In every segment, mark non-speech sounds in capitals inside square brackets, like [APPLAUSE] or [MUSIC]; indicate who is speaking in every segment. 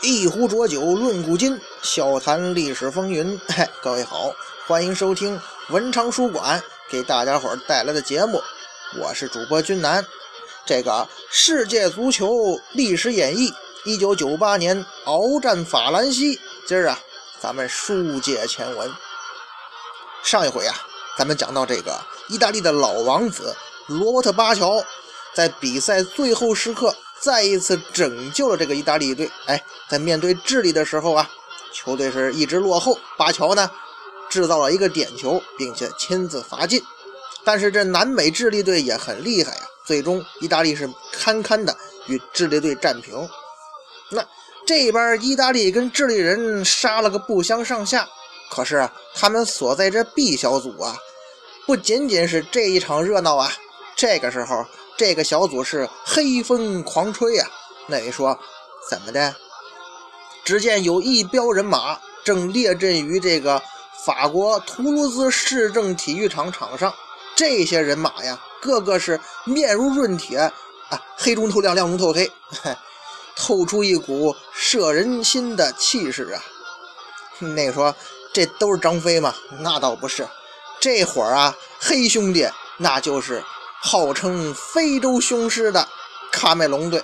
Speaker 1: 一壶浊酒论古今，笑谈历史风云。嘿，各位好，欢迎收听文昌书馆给大家伙儿带来的节目，我是主播君南。这个世界足球历史演义，一九九八年鏖战法兰西。今儿啊，咱们书接前文。上一回啊，咱们讲到这个意大利的老王子罗伯特巴乔，在比赛最后时刻。再一次拯救了这个意大利队。哎，在面对智利的时候啊，球队是一直落后，巴乔呢制造了一个点球，并且亲自罚进。但是这南美智利队也很厉害呀，最终意大利是堪堪的与智利队战平。那这边意大利跟智利人杀了个不相上下，可是啊，他们所在这 B 小组啊，不仅仅是这一场热闹啊，这个时候。这个小组是黑风狂吹呀！那你说怎么的？只见有一彪人马正列阵于这个法国图卢兹市政体育场场上。这些人马呀，个个是面如润铁啊，黑中透亮，亮中透黑，[LAUGHS] 透出一股摄人心的气势啊！那个说这都是张飞吗？那倒不是，这会儿啊，黑兄弟那就是。号称非洲雄狮的卡梅隆队，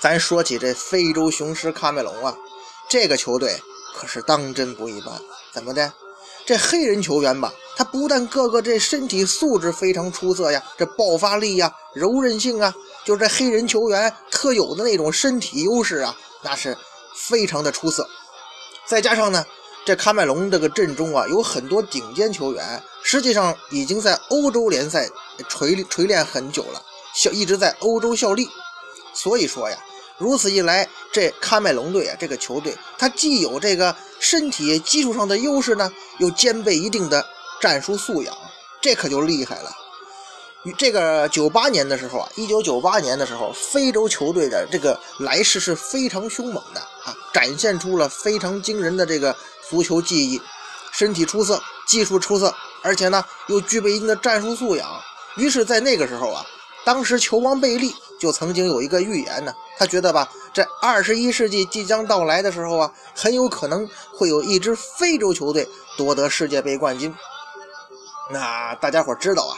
Speaker 1: 咱说起这非洲雄狮卡梅隆啊，这个球队可是当真不一般。怎么的？这黑人球员吧，他不但个个这身体素质非常出色呀，这爆发力呀、柔韧性啊，就这黑人球员特有的那种身体优势啊，那是非常的出色。再加上呢。这喀麦隆这个阵中啊，有很多顶尖球员，实际上已经在欧洲联赛锤锤炼很久了，效一直在欧洲效力。所以说呀，如此一来，这喀麦隆队啊，这个球队，它既有这个身体基础上的优势呢，又兼备一定的战术素养，这可就厉害了。与这个九八年的时候啊，一九九八年的时候，非洲球队的这个来势是非常凶猛的啊，展现出了非常惊人的这个。足球技艺，身体出色，技术出色，而且呢又具备一定的战术素养。于是，在那个时候啊，当时球王贝利就曾经有一个预言呢，他觉得吧，这二十一世纪即将到来的时候啊，很有可能会有一支非洲球队夺得世界杯冠军。那大家伙知道啊，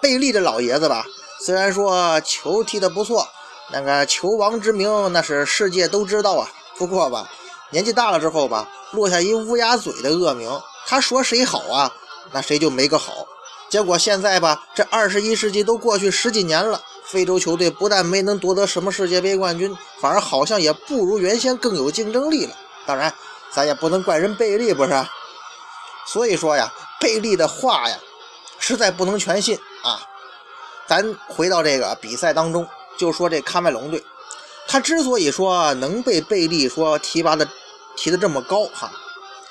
Speaker 1: 贝利这老爷子吧，虽然说球踢得不错，那个球王之名那是世界都知道啊。不过吧，年纪大了之后吧。落下一乌鸦嘴的恶名，他说谁好啊，那谁就没个好。结果现在吧，这二十一世纪都过去十几年了，非洲球队不但没能夺得什么世界杯冠军，反而好像也不如原先更有竞争力了。当然，咱也不能怪人贝利，不是？所以说呀，贝利的话呀，实在不能全信啊。咱回到这个比赛当中，就说这喀麦隆队，他之所以说能被贝利说提拔的。提的这么高哈，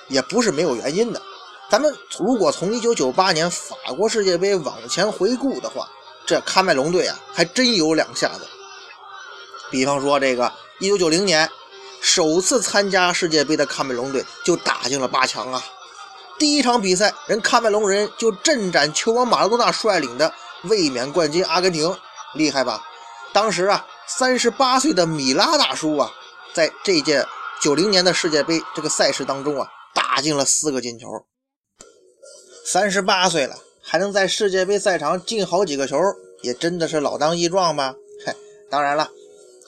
Speaker 1: 也不是没有原因的。咱们如果从1998年法国世界杯往前回顾的话，这喀麦隆队啊还真有两下子。比方说这个1990年首次参加世界杯的喀麦隆队就打进了八强啊。第一场比赛，人喀麦隆人就阵斩球王马拉多纳率领的卫冕冠军阿根廷，厉害吧？当时啊，三十八岁的米拉大叔啊，在这届。九零年的世界杯这个赛事当中啊，打进了四个进球。三十八岁了，还能在世界杯赛场进好几个球，也真的是老当益壮吧？嗨，当然了，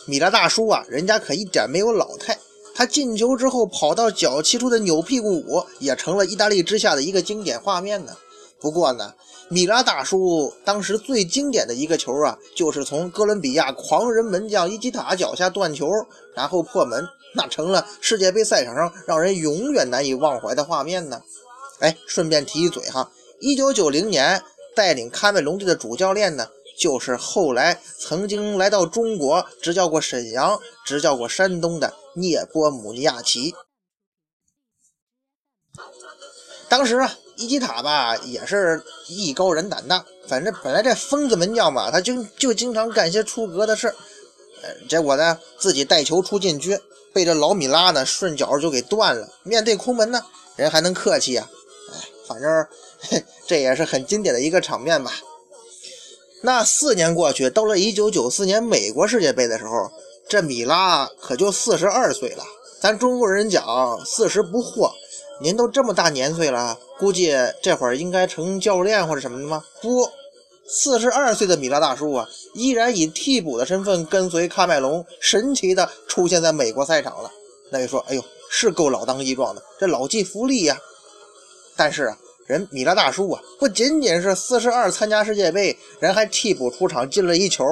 Speaker 1: 米拉大叔啊，人家可一点没有老态。他进球之后跑到脚气出的扭屁股舞，也成了意大利之下的一个经典画面呢。不过呢，米拉大叔当时最经典的一个球啊，就是从哥伦比亚狂人门将伊基塔脚下断球，然后破门。那成了世界杯赛场上让人永远难以忘怀的画面呢。哎，顺便提一嘴哈，一九九零年带领喀麦隆队的主教练呢，就是后来曾经来到中国执教过沈阳、执教过山东的涅波姆尼亚奇。当时啊，伊基塔吧也是艺高人胆大，反正本来这疯子门将吧，他就就经常干些出格的事呃，结果呢，自己带球出禁区。被这老米拉呢顺脚就给断了。面对空门呢，人还能客气啊？哎，反正 [LAUGHS] 这也是很经典的一个场面吧。那四年过去，到了1994年美国世界杯的时候，这米拉可就四十二岁了。咱中国人讲四十不惑，您都这么大年岁了，估计这会儿应该成教练或者什么的吗？不，四十二岁的米拉大叔啊，依然以替补的身份跟随喀麦隆神奇的出现在美国赛场了。那位说：“哎呦，是够老当益壮的，这老骥伏枥呀。”但是啊。人米拉大叔啊，不仅仅是四十二参加世界杯，人还替补出场进了一球。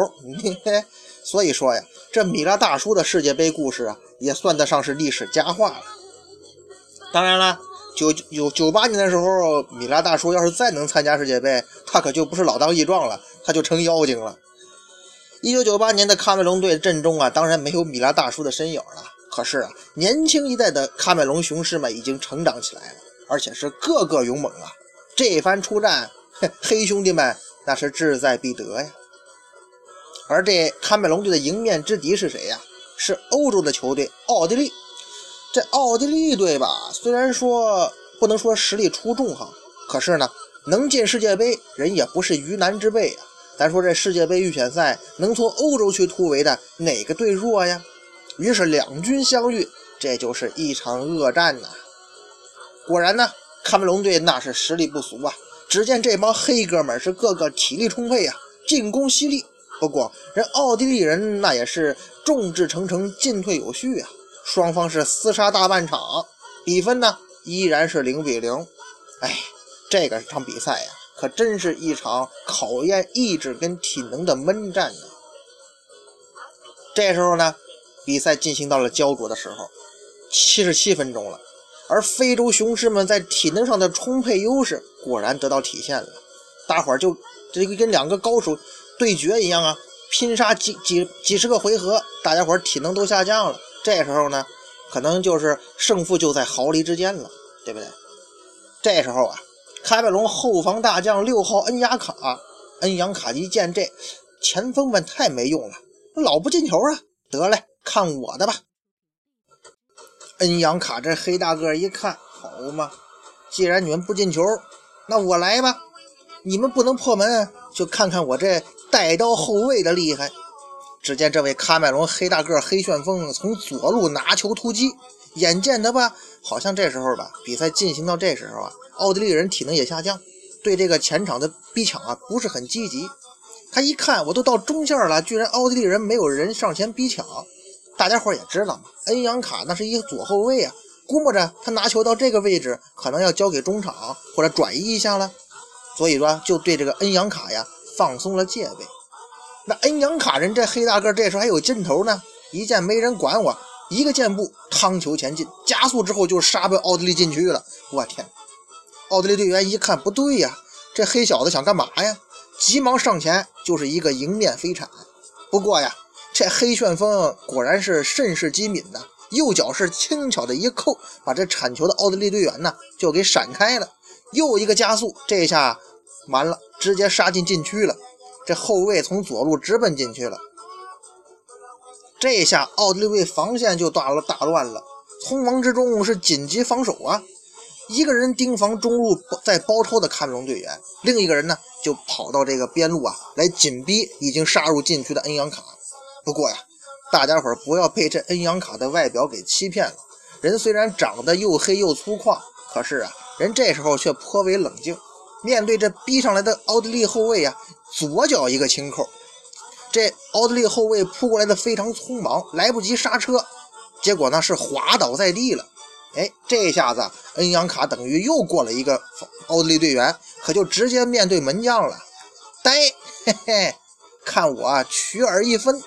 Speaker 1: [LAUGHS] 所以说呀，这米拉大叔的世界杯故事啊，也算得上是历史佳话了。当然了，九九九八年的时候，米拉大叔要是再能参加世界杯，他可就不是老当益壮了，他就成妖精了。一九九八年的喀麦隆队阵中啊，当然没有米拉大叔的身影了。可是啊，年轻一代的喀麦隆雄狮们已经成长起来了。而且是个个勇猛啊！这番出战，黑兄弟们那是志在必得呀。而这喀麦隆队的迎面之敌是谁呀？是欧洲的球队奥地利。这奥地利队吧，虽然说不能说实力出众哈，可是呢，能进世界杯人也不是鱼腩之辈啊。咱说这世界杯预选赛能从欧洲区突围的哪个队弱呀？于是两军相遇，这就是一场恶战呐。果然呢，喀麦隆队那是实力不俗啊！只见这帮黑哥们是个个体力充沛啊，进攻犀利。不过人奥地利人那也是众志成城，进退有序啊。双方是厮杀大半场，比分呢依然是零比零。哎，这个场比赛呀，可真是一场考验意志跟体能的闷战呢。这时候呢，比赛进行到了焦灼的时候，七十七分钟了。而非洲雄狮们在体能上的充沛优势果然得到体现了，大伙儿就这个跟两个高手对决一样啊，拼杀几几几十个回合，大家伙儿体能都下降了。这时候呢，可能就是胜负就在毫厘之间了，对不对？这时候啊，喀麦隆后防大将六号恩雅卡，恩扬卡一见这前锋们太没用了，老不进球啊，得嘞，看我的吧。恩扬卡这黑大个一看，好嘛，既然你们不进球，那我来吧。你们不能破门，就看看我这带刀后卫的厉害。只见这位喀麦隆黑大个黑旋风从左路拿球突击，眼见的吧，好像这时候吧，比赛进行到这时候啊，奥地利人体能也下降，对这个前场的逼抢啊不是很积极。他一看，我都到中线了，居然奥地利人没有人上前逼抢。大家伙也知道嘛，恩扬卡那是一个左后卫啊，估摸着他拿球到这个位置，可能要交给中场或者转移一下了，所以说就对这个恩扬卡呀放松了戒备。那恩扬卡人这黑大个这时候还有劲头呢，一见没人管我，一个箭步趟球前进，加速之后就杀奔奥地利禁区了。我天！奥地利队员一看不对呀，这黑小子想干嘛呀？急忙上前就是一个迎面飞铲。不过呀。这黑旋风果然是甚是机敏呐，右脚是轻巧的一扣，把这铲球的奥地利队员呢就给闪开了。又一个加速，这下完了，直接杀进禁区了。这后卫从左路直奔禁区了。这下奥地利队防线就大了大乱了，匆忙之中是紧急防守啊！一个人盯防中路在包抄的喀麦隆队员，另一个人呢就跑到这个边路啊来紧逼已经杀入禁区的恩扬卡。不过呀，大家伙不要被这恩扬卡的外表给欺骗了。人虽然长得又黑又粗犷，可是啊，人这时候却颇为冷静。面对这逼上来的奥地利后卫啊，左脚一个轻扣，这奥地利后卫扑过来的非常匆忙，来不及刹车，结果呢是滑倒在地了。哎，这下子恩扬卡等于又过了一个奥地利队员，可就直接面对门将了。呆，嘿嘿，看我取尔一分。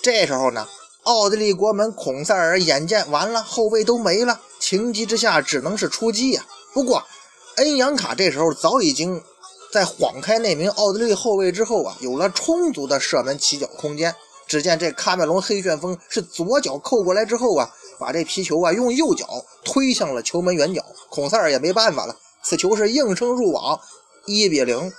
Speaker 1: 这时候呢，奥地利国门孔塞尔眼见完了，后卫都没了，情急之下只能是出击呀。不过，恩扬卡这时候早已经在晃开那名奥地利后卫之后啊，有了充足的射门起脚空间。只见这喀麦隆黑旋风是左脚扣过来之后啊，把这皮球啊用右脚推向了球门远角，孔塞尔也没办法了，此球是应声入网，一比零，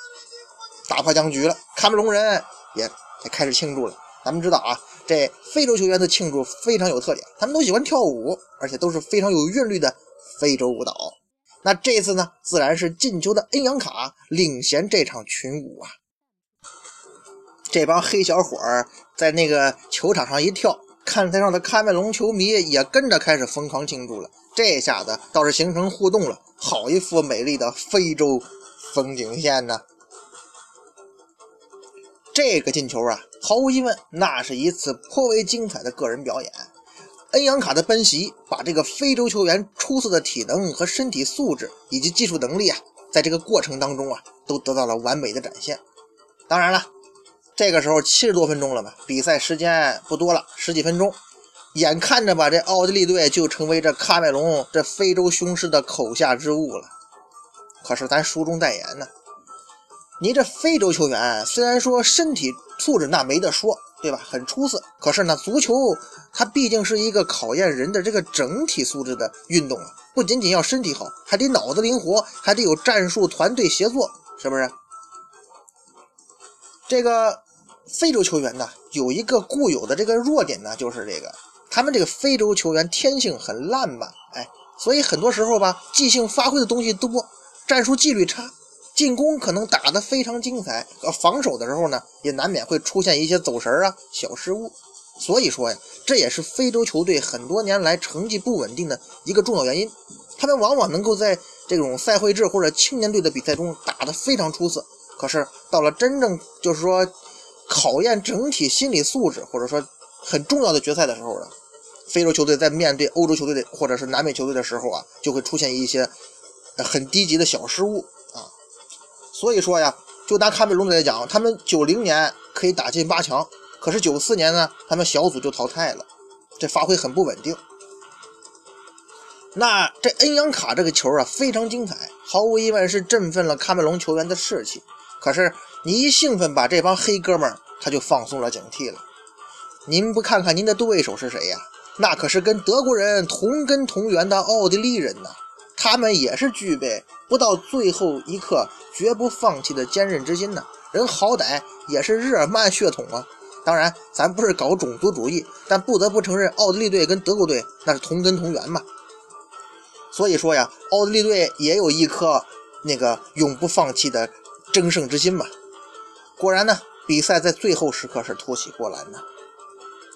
Speaker 1: 打破僵局了。喀麦隆人也也开始庆祝了。咱们知道啊。这非洲球员的庆祝非常有特点，他们都喜欢跳舞，而且都是非常有韵律的非洲舞蹈。那这次呢，自然是进球的恩扬卡领衔这场群舞啊。这帮黑小伙儿在那个球场上一跳，看台上的喀麦隆球迷也跟着开始疯狂庆祝了。这下子倒是形成互动了，好一幅美丽的非洲风景线呢！这个进球啊，毫无疑问，那是一次颇为精彩的个人表演。恩扬卡的奔袭，把这个非洲球员出色的体能和身体素质以及技术能力啊，在这个过程当中啊，都得到了完美的展现。当然了，这个时候七十多分钟了吧，比赛时间不多了，十几分钟，眼看着吧，这奥地利队就成为这喀麦隆这非洲雄狮的口下之物了。可是咱书中代言呢，你这非洲球员虽然说身体素质那没得说。对吧？很出色。可是呢，足球它毕竟是一个考验人的这个整体素质的运动啊，不仅仅要身体好，还得脑子灵活，还得有战术团队协作，是不是？这个非洲球员呢，有一个固有的这个弱点呢，就是这个他们这个非洲球员天性很烂吧，哎，所以很多时候吧，即兴发挥的东西多，战术纪律差。进攻可能打得非常精彩，呃，防守的时候呢，也难免会出现一些走神啊、小失误。所以说呀，这也是非洲球队很多年来成绩不稳定的一个重要原因。他们往往能够在这种赛会制或者青年队的比赛中打得非常出色，可是到了真正就是说考验整体心理素质或者说很重要的决赛的时候呢，非洲球队在面对欧洲球队的或者是南美球队的时候啊，就会出现一些很低级的小失误。所以说呀，就拿喀麦隆来讲，他们九零年可以打进八强，可是九四年呢，他们小组就淘汰了，这发挥很不稳定。那这恩扬卡这个球啊，非常精彩，毫无疑问是振奋了喀麦隆球员的士气。可是你一兴奋，把这帮黑哥们他就放松了警惕了。您不看看您的对手是谁呀？那可是跟德国人同根同源的奥地利人呐。他们也是具备不到最后一刻绝不放弃的坚韧之心呢。人好歹也是日耳曼血统啊。当然，咱不是搞种族主义，但不得不承认，奥地利队跟德国队那是同根同源嘛。所以说呀，奥地利队也有一颗那个永不放弃的争胜之心嘛。果然呢，比赛在最后时刻是突袭波兰的。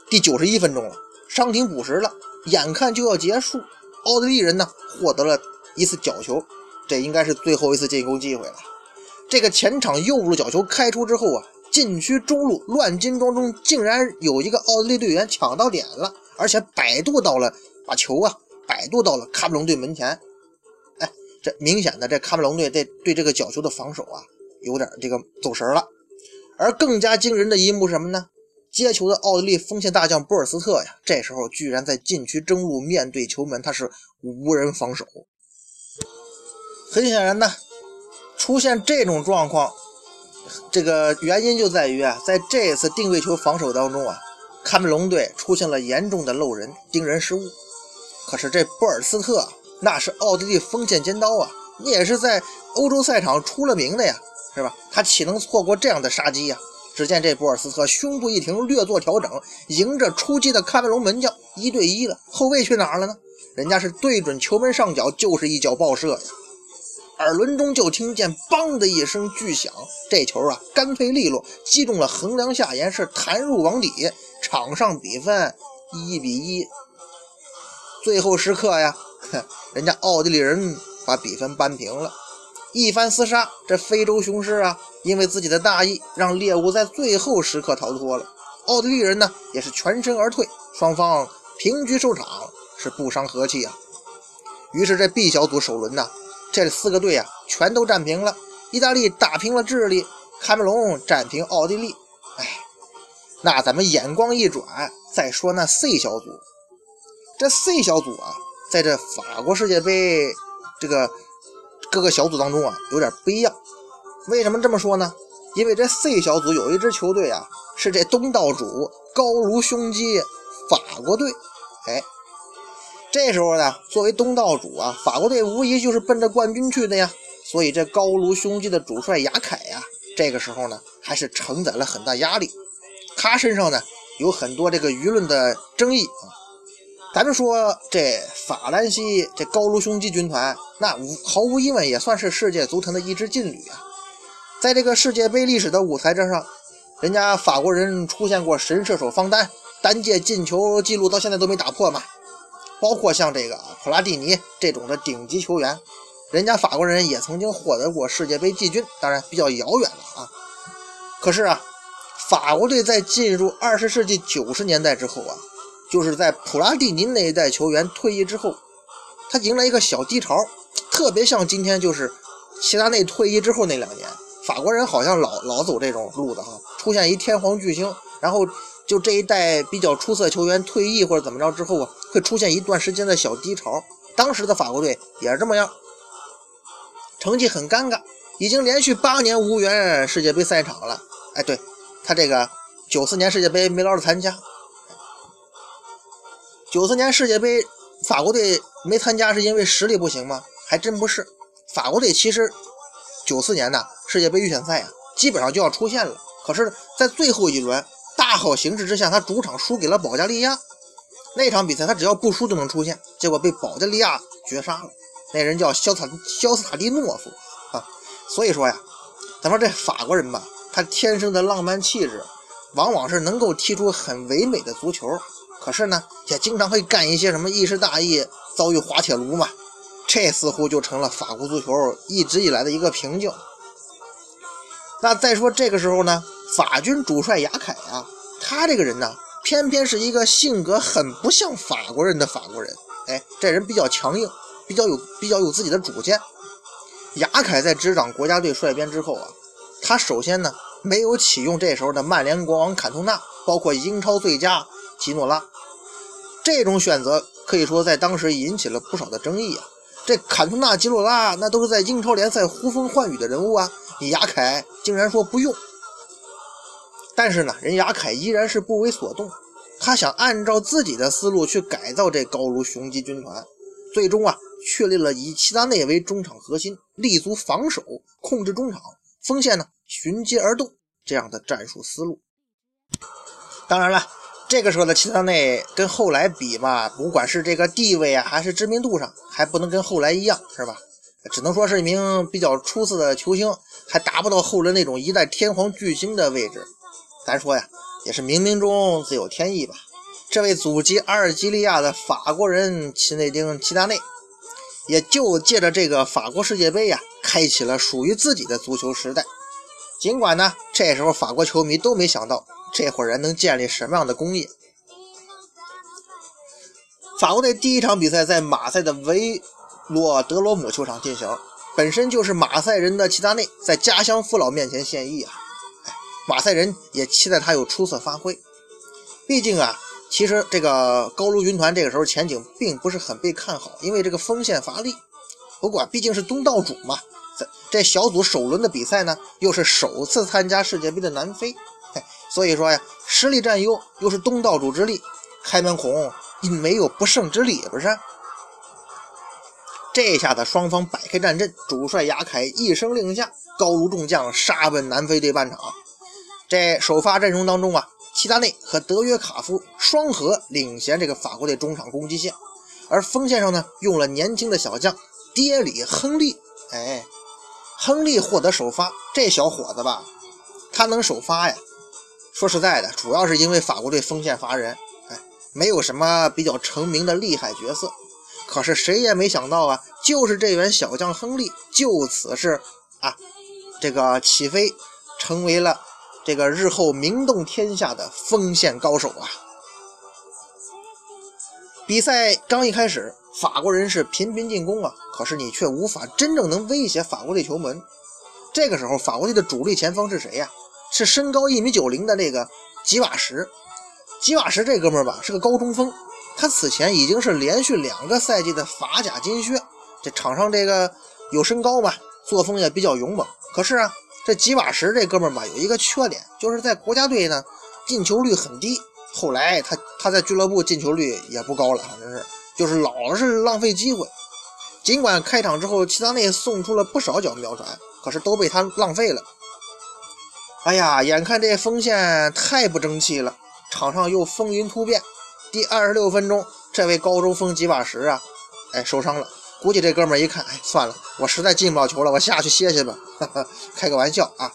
Speaker 1: 第九十一分钟了，伤停补时了，眼看就要结束，奥地利人呢获得了。一次角球，这应该是最后一次进攻机会了。这个前场右路角球开出之后啊，禁区中路乱金装中竟然有一个奥地利队员抢到点了，而且摆渡到了把球啊摆渡到了喀麦隆队门前。哎，这明显的这喀麦隆队对对这个角球的防守啊有点这个走神了。而更加惊人的一幕是什么呢？接球的奥地利锋线大将波尔斯特呀，这时候居然在禁区中路面对球门，他是无人防守。很显然呢，出现这种状况，这个原因就在于啊，在这次定位球防守当中啊，喀麦隆队出现了严重的漏人、盯人失误。可是这波尔斯特那是奥地利锋线尖刀啊，你也是在欧洲赛场出了名的呀，是吧？他岂能错过这样的杀机呀？只见这博尔斯特胸部一挺，略作调整，迎着出击的喀麦隆门将一对一了。后卫去哪儿了呢？人家是对准球门上角，就是一脚爆射呀。耳轮中就听见“梆”的一声巨响，这球啊干脆利落，击中了横梁下沿，是弹入网底。场上比分一比一。最后时刻呀，人家奥地利人把比分扳平了。一番厮杀，这非洲雄狮啊，因为自己的大意，让猎物在最后时刻逃脱了。奥地利人呢，也是全身而退，双方平局收场，是不伤和气啊。于是这 B 小组首轮呢。这四个队啊，全都战平了。意大利打平了智利，喀麦隆战平奥地利。哎，那咱们眼光一转，再说那 C 小组。这 C 小组啊，在这法国世界杯这个各个小组当中啊，有点不一样。为什么这么说呢？因为这 C 小组有一支球队啊，是这东道主高卢雄鸡法国队。哎。这时候呢，作为东道主啊，法国队无疑就是奔着冠军去的呀。所以这高卢雄鸡的主帅雅凯呀，这个时候呢，还是承载了很大压力。他身上呢，有很多这个舆论的争议啊。咱们说这法兰西这高卢雄鸡军团，那无毫无疑问也算是世界足坛的一支劲旅啊。在这个世界杯历史的舞台之上，人家法国人出现过神射手方丹，单届进球记录到现在都没打破嘛。包括像这个普拉蒂尼这种的顶级球员，人家法国人也曾经获得过世界杯季军，当然比较遥远了啊。可是啊，法国队在进入二十世纪九十年代之后啊，就是在普拉蒂尼那一代球员退役之后，他迎来一个小低潮，特别像今天就是齐达内退役之后那两年。法国人好像老老走这种路子哈，出现一天皇巨星，然后就这一代比较出色球员退役或者怎么着之后啊，会出现一段时间的小低潮。当时的法国队也是这么样，成绩很尴尬，已经连续八年无缘世界杯赛场了。哎，对他这个九四年世界杯没捞着参加，九四年世界杯法国队没参加是因为实力不行吗？还真不是，法国队其实九四年呢。世界杯预选赛啊，基本上就要出现了。可是，在最后一轮大好形势之下，他主场输给了保加利亚。那场比赛他只要不输就能出现，结果被保加利亚绝杀了。那人叫肖塔肖斯塔蒂诺夫啊。所以说呀，咱说这法国人吧，他天生的浪漫气质，往往是能够踢出很唯美的足球。可是呢，也经常会干一些什么一时大意，遭遇滑铁卢嘛。这似乎就成了法国足球一直以来的一个瓶颈。那再说这个时候呢，法军主帅雅凯啊，他这个人呢，偏偏是一个性格很不像法国人的法国人。哎，这人比较强硬，比较有比较有自己的主见。雅凯在执掌国家队帅编之后啊，他首先呢没有启用这时候的曼联国王坎通纳，包括英超最佳吉诺拉。这种选择可以说在当时引起了不少的争议啊。这坎通纳、吉诺拉那都是在英超联赛呼风唤雨的人物啊。你雅凯竟然说不用，但是呢，人雅凯依然是不为所动，他想按照自己的思路去改造这高卢雄鸡军团，最终啊，确立了以齐达内为中场核心，立足防守，控制中场，锋线呢循机而动这样的战术思路。当然了，这个时候的齐达内跟后来比嘛，不管是这个地位啊，还是知名度上，还不能跟后来一样，是吧？只能说是一名比较出色的球星。还达不到后人那种一代天皇巨星的位置，咱说呀，也是冥冥中自有天意吧。这位祖籍阿尔及利亚的法国人齐内丁·齐达内，也就借着这个法国世界杯呀，开启了属于自己的足球时代。尽管呢，这时候法国球迷都没想到这伙人能建立什么样的工业。法国队第一场比赛在马赛的维洛德罗姆球场进行。本身就是马赛人的齐达内在家乡父老面前献艺啊！哎，马赛人也期待他有出色发挥。毕竟啊，其实这个高卢军团这个时候前景并不是很被看好，因为这个锋线乏力。不过毕竟是东道主嘛，在这小组首轮的比赛呢，又是首次参加世界杯的南非，所以说呀，实力占优，又是东道主之力，开门红没有不胜之力，不是？这下子双方摆开战阵，主帅雅凯一声令下，高卢众将杀奔南非队半场。这首发阵容当中啊，齐达内和德约卡夫双核领衔这个法国队中场攻击线，而锋线上呢，用了年轻的小将爹里亨利。哎，亨利获得首发，这小伙子吧，他能首发呀？说实在的，主要是因为法国队锋线乏人，哎，没有什么比较成名的厉害角色。可是谁也没想到啊，就是这员小将亨利，就此是啊，这个起飞，成为了这个日后名动天下的锋线高手啊！比赛刚一开始，法国人是频频进攻啊，可是你却无法真正能威胁法国队球门。这个时候，法国队的主力前锋是谁呀？是身高一米九零的那个吉瓦什。吉瓦什这哥们儿吧，是个高中锋。他此前已经是连续两个赛季的法甲金靴，这场上这个有身高吧，作风也比较勇猛。可是啊，这吉瓦什这哥们儿吧，有一个缺点，就是在国家队呢进球率很低。后来他他在俱乐部进球率也不高了，反正是就是老是浪费机会。尽管开场之后齐达内送出了不少脚妙传，可是都被他浪费了。哎呀，眼看这锋线太不争气了，场上又风云突变。第二十六分钟，这位高中锋吉瓦什啊，哎，受伤了。估计这哥们儿一看，哎，算了，我实在进不了球了，我下去歇歇吧。哈哈开个玩笑啊。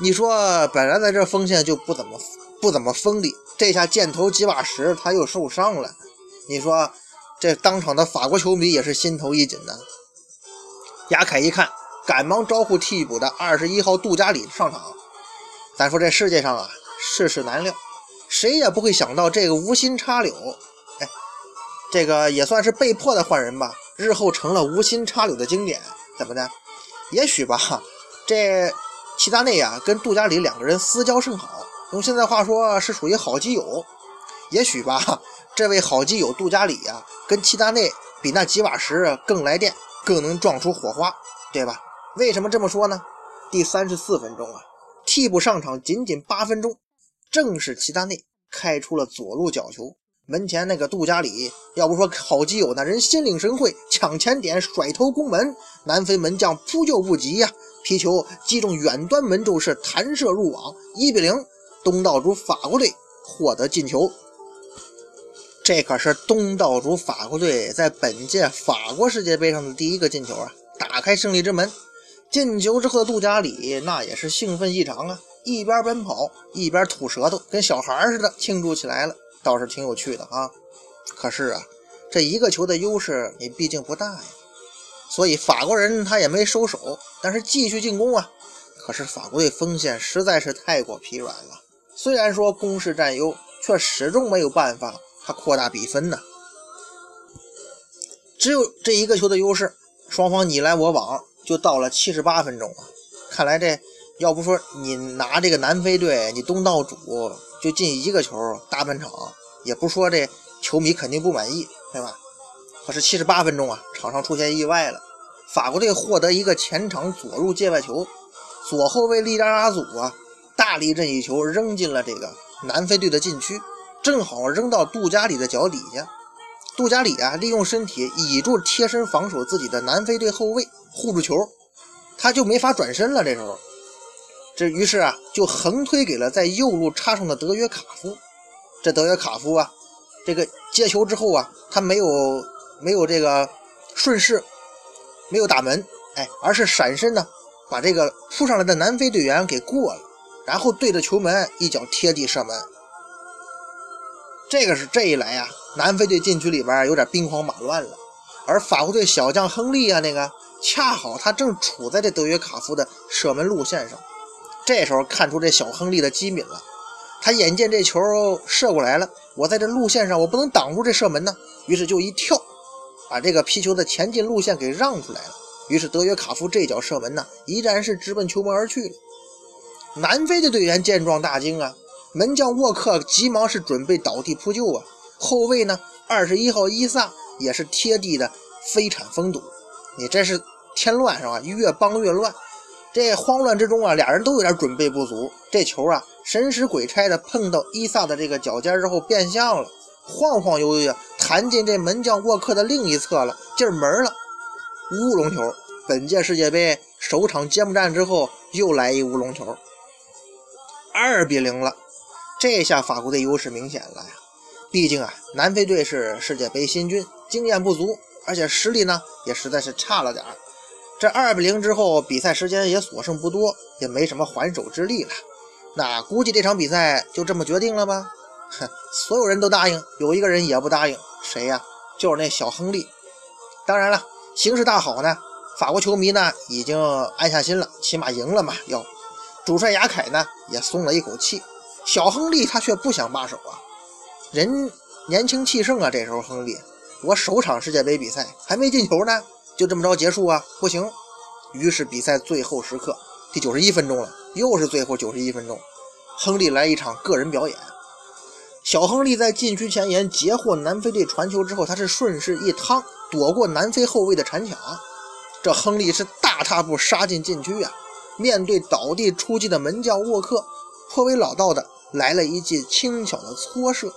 Speaker 1: 你说本来在这锋线就不怎么不怎么锋利，这下箭头吉瓦什他又受伤了，你说这当场的法国球迷也是心头一紧呐。亚凯一看，赶忙招呼替补的二十一号杜加里上场。咱说这世界上啊，世事难料，谁也不会想到这个无心插柳，哎，这个也算是被迫的换人吧，日后成了无心插柳的经典。怎么的？也许吧，这。齐达内呀，跟杜加里两个人私交甚好，用现在话说是属于好基友。也许吧，这位好基友杜加里呀，跟齐达内比那几瓦石更来电，更能撞出火花，对吧？为什么这么说呢？第三十四分钟啊，替补上场仅仅八分钟，正是齐达内开出了左路角球。门前那个杜加里，要不说好基友那人心领神会，抢前点甩头攻门，南非门将扑救不及呀，皮球击中远端门柱是弹射入网，一比零，东道主法国队获得进球。这可是东道主法国队在本届法国世界杯上的第一个进球啊，打开胜利之门。进球之后的杜加里那也是兴奋异常啊，一边奔跑一边吐舌头，跟小孩似的庆祝起来了。倒是挺有趣的啊，可是啊，这一个球的优势你毕竟不大呀，所以法国人他也没收手，但是继续进攻啊。可是法国队锋线实在是太过疲软了，虽然说攻势占优，却始终没有办法他扩大比分呢。只有这一个球的优势，双方你来我往，就到了七十八分钟啊。看来这要不说你拿这个南非队，你东道主。就进一个球，大半场也不说这球迷肯定不满意，对吧？可是七十八分钟啊，场上出现意外了，法国队获得一个前场左入界外球，左后卫利扎拉祖啊，大力任意球扔进了这个南非队的禁区，正好扔到杜加里的脚底下。杜加里啊，利用身体倚住贴身防守自己的南非队后卫护住球，他就没法转身了。这时候。这于是啊，就横推给了在右路插上的德约卡夫。这德约卡夫啊，这个接球之后啊，他没有没有这个顺势，没有打门，哎，而是闪身呢，把这个扑上来的南非队员给过了，然后对着球门一脚贴地射门。这个是这一来呀，南非队禁区里边有点兵荒马乱了。而法国队小将亨利啊，那个恰好他正处在这德约卡夫的射门路线上。这时候看出这小亨利的机敏了，他眼见这球射过来了，我在这路线上我不能挡住这射门呢，于是就一跳，把这个皮球的前进路线给让出来了。于是德约卡夫这脚射门呢，依然是直奔球门而去了。南非的队员见状大惊啊，门将沃克急忙是准备倒地扑救啊，后卫呢二十一号伊萨也是贴地的飞铲封堵，你这是添乱是吧？越帮越乱。这慌乱之中啊，俩人都有点准备不足。这球啊，神使鬼差的碰到伊萨的这个脚尖之后变向了，晃晃悠悠弹进这门将沃克的另一侧了，进门了，乌龙球。本届世界杯首场揭幕战之后又来一乌龙球，二比零了。这下法国队优势明显了呀，毕竟啊，南非队是世界杯新军，经验不足，而且实力呢也实在是差了点儿。这二比零之后，比赛时间也所剩不多，也没什么还手之力了。那估计这场比赛就这么决定了吧？哼，所有人都答应，有一个人也不答应，谁呀？就是那小亨利。当然了，形势大好呢，法国球迷呢已经安下心了，起码赢了嘛。要主帅雅凯呢也松了一口气。小亨利他却不想罢手啊，人年轻气盛啊。这时候亨利，我首场世界杯比赛还没进球呢。就这么着结束啊？不行！于是比赛最后时刻，第九十一分钟了，又是最后九十一分钟，亨利来一场个人表演。小亨利在禁区前沿截获南非队传球之后，他是顺势一趟，躲过南非后卫的铲抢。这亨利是大踏步杀进禁区啊！面对倒地出击的门将沃克，颇为老道的来了一记轻巧的搓射，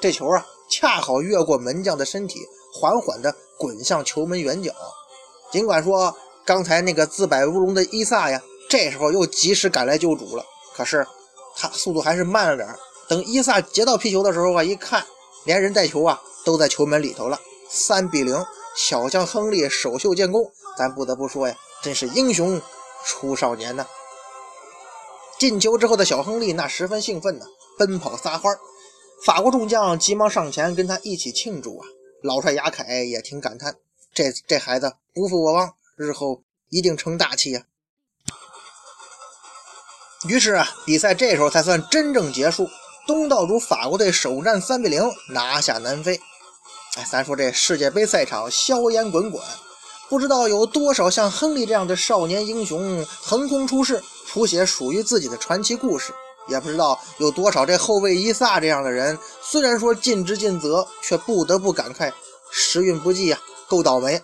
Speaker 1: 这球啊，恰好越过门将的身体，缓缓的。滚向球门远角，尽管说刚才那个自摆乌龙的伊萨呀，这时候又及时赶来救主了，可是他速度还是慢了点等伊萨接到皮球的时候啊，一看连人带球啊都在球门里头了。三比零，小将亨利首秀建功，咱不得不说呀，真是英雄出少年呐。进球之后的小亨利那十分兴奋呢，奔跑撒欢。法国众将急忙上前跟他一起庆祝啊。老帅雅凯也挺感叹：这这孩子不负我望，日后一定成大器呀。于是啊，比赛这时候才算真正结束。东道主法国队首战三比零拿下南非。哎，咱说这世界杯赛场硝烟滚滚，不知道有多少像亨利这样的少年英雄横空出世，谱写属于自己的传奇故事。也不知道有多少这后卫伊萨这样的人，虽然说尽职尽责，却不得不感慨时运不济啊，够倒霉。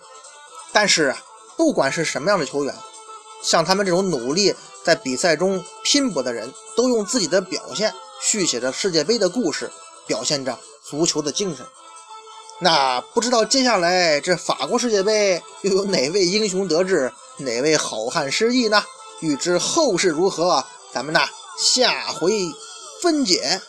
Speaker 1: 但是啊，不管是什么样的球员，像他们这种努力在比赛中拼搏的人，都用自己的表现续写着世界杯的故事，表现着足球的精神。那不知道接下来这法国世界杯又有哪位英雄得志，哪位好汉失意呢？欲知后事如何，咱们呢下回分解。